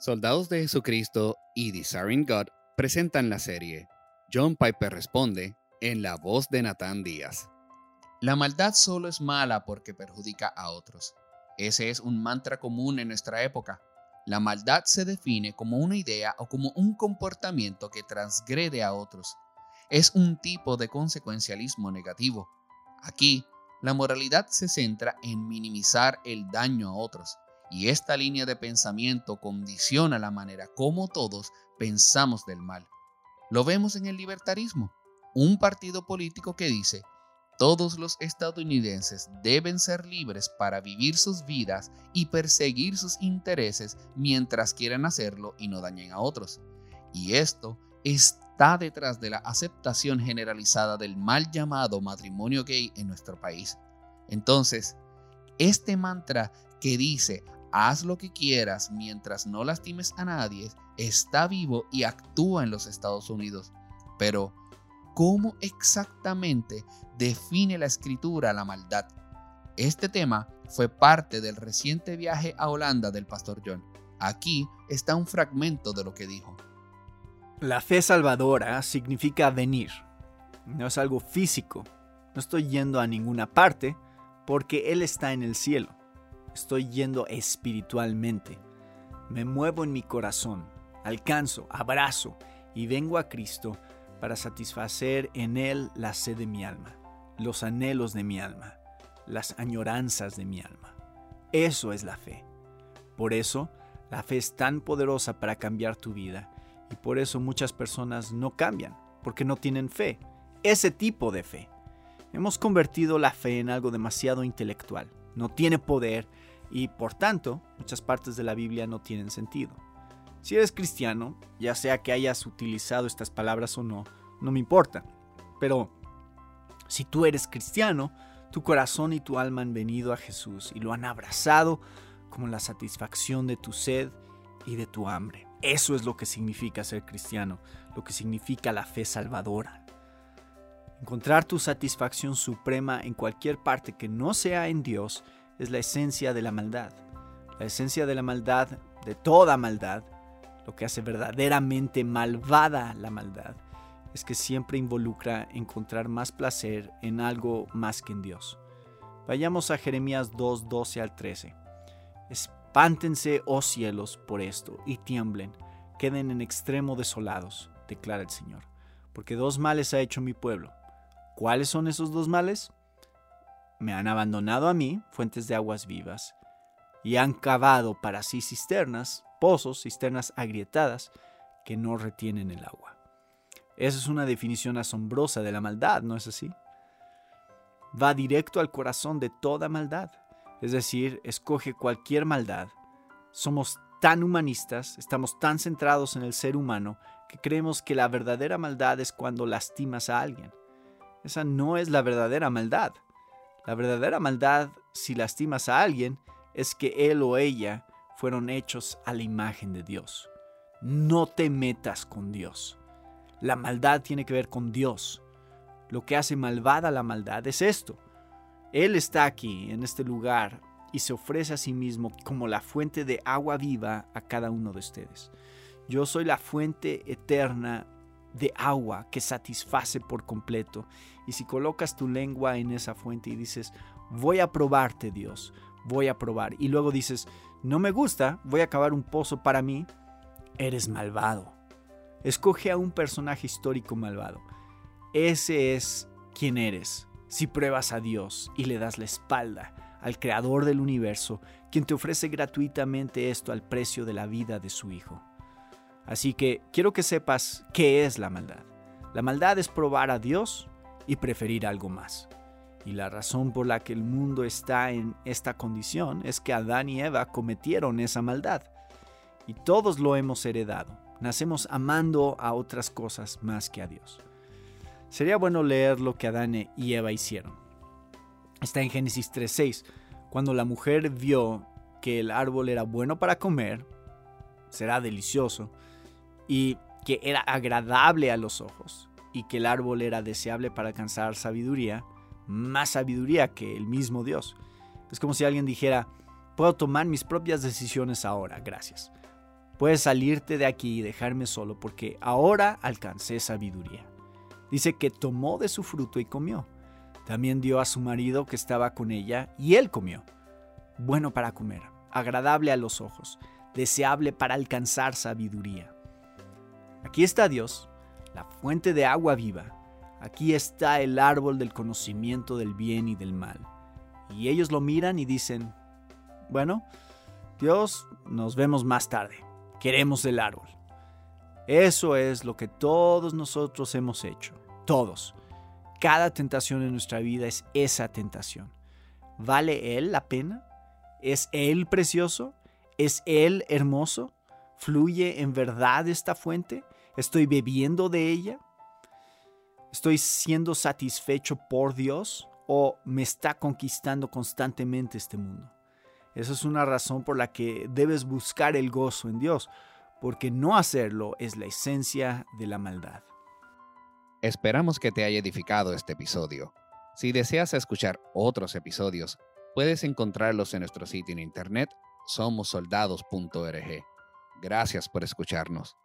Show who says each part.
Speaker 1: Soldados de Jesucristo y Desiring God presentan la serie. John Piper responde en la voz de Nathan Díaz. La maldad solo es mala porque perjudica a otros. Ese es un mantra común en nuestra época. La maldad se define como una idea o como un comportamiento que transgrede a otros. Es un tipo de consecuencialismo negativo. Aquí, la moralidad se centra en minimizar el daño a otros y esta línea de pensamiento condiciona la manera como todos pensamos del mal. Lo vemos en el libertarismo, un partido político que dice, todos los estadounidenses deben ser libres para vivir sus vidas y perseguir sus intereses mientras quieran hacerlo y no dañen a otros. Y esto está detrás de la aceptación generalizada del mal llamado matrimonio gay en nuestro país. Entonces, este mantra que dice haz lo que quieras mientras no lastimes a nadie, está vivo y actúa en los Estados Unidos. Pero, ¿cómo exactamente define la escritura la maldad? Este tema fue parte del reciente viaje a Holanda del pastor John. Aquí está un fragmento de lo que dijo.
Speaker 2: La fe salvadora significa venir. No es algo físico. No estoy yendo a ninguna parte porque Él está en el cielo estoy yendo espiritualmente. Me muevo en mi corazón, alcanzo, abrazo y vengo a Cristo para satisfacer en Él la sed de mi alma, los anhelos de mi alma, las añoranzas de mi alma. Eso es la fe. Por eso, la fe es tan poderosa para cambiar tu vida y por eso muchas personas no cambian, porque no tienen fe, ese tipo de fe. Hemos convertido la fe en algo demasiado intelectual, no tiene poder y por tanto muchas partes de la Biblia no tienen sentido. Si eres cristiano, ya sea que hayas utilizado estas palabras o no, no me importa. Pero si tú eres cristiano, tu corazón y tu alma han venido a Jesús y lo han abrazado como la satisfacción de tu sed y de tu hambre. Eso es lo que significa ser cristiano, lo que significa la fe salvadora. Encontrar tu satisfacción suprema en cualquier parte que no sea en Dios es la esencia de la maldad. La esencia de la maldad, de toda maldad, lo que hace verdaderamente malvada la maldad, es que siempre involucra encontrar más placer en algo más que en Dios. Vayamos a Jeremías 2, 12 al 13. Espántense, oh cielos, por esto, y tiemblen, queden en extremo desolados, declara el Señor, porque dos males ha hecho mi pueblo. ¿Cuáles son esos dos males? me han abandonado a mí, fuentes de aguas vivas, y han cavado para sí cisternas, pozos, cisternas agrietadas, que no retienen el agua. Esa es una definición asombrosa de la maldad, ¿no es así? Va directo al corazón de toda maldad, es decir, escoge cualquier maldad. Somos tan humanistas, estamos tan centrados en el ser humano, que creemos que la verdadera maldad es cuando lastimas a alguien. Esa no es la verdadera maldad. La verdadera maldad, si lastimas a alguien, es que él o ella fueron hechos a la imagen de Dios. No te metas con Dios. La maldad tiene que ver con Dios. Lo que hace malvada la maldad es esto. Él está aquí, en este lugar, y se ofrece a sí mismo como la fuente de agua viva a cada uno de ustedes. Yo soy la fuente eterna de agua que satisface por completo. Y si colocas tu lengua en esa fuente y dices, voy a probarte Dios, voy a probar, y luego dices, no me gusta, voy a cavar un pozo para mí, eres malvado. Escoge a un personaje histórico malvado. Ese es quien eres. Si pruebas a Dios y le das la espalda al Creador del universo, quien te ofrece gratuitamente esto al precio de la vida de su Hijo. Así que quiero que sepas qué es la maldad. La maldad es probar a Dios y preferir algo más. Y la razón por la que el mundo está en esta condición es que Adán y Eva cometieron esa maldad. Y todos lo hemos heredado. Nacemos amando a otras cosas más que a Dios. Sería bueno leer lo que Adán y Eva hicieron. Está en Génesis 3.6. Cuando la mujer vio que el árbol era bueno para comer, será delicioso, y que era agradable a los ojos y que el árbol era deseable para alcanzar sabiduría, más sabiduría que el mismo Dios. Es como si alguien dijera, puedo tomar mis propias decisiones ahora, gracias. Puedes salirte de aquí y dejarme solo porque ahora alcancé sabiduría. Dice que tomó de su fruto y comió. También dio a su marido que estaba con ella y él comió. Bueno para comer, agradable a los ojos, deseable para alcanzar sabiduría. Aquí está Dios, la fuente de agua viva. Aquí está el árbol del conocimiento del bien y del mal. Y ellos lo miran y dicen, bueno, Dios, nos vemos más tarde. Queremos el árbol. Eso es lo que todos nosotros hemos hecho. Todos. Cada tentación en nuestra vida es esa tentación. ¿Vale Él la pena? ¿Es Él precioso? ¿Es Él hermoso? ¿Fluye en verdad esta fuente? ¿Estoy bebiendo de ella? ¿Estoy siendo satisfecho por Dios o me está conquistando constantemente este mundo? Esa es una razón por la que debes buscar el gozo en Dios, porque no hacerlo es la esencia de la maldad.
Speaker 1: Esperamos que te haya edificado este episodio. Si deseas escuchar otros episodios, puedes encontrarlos en nuestro sitio en internet somosoldados.org. Gracias por escucharnos.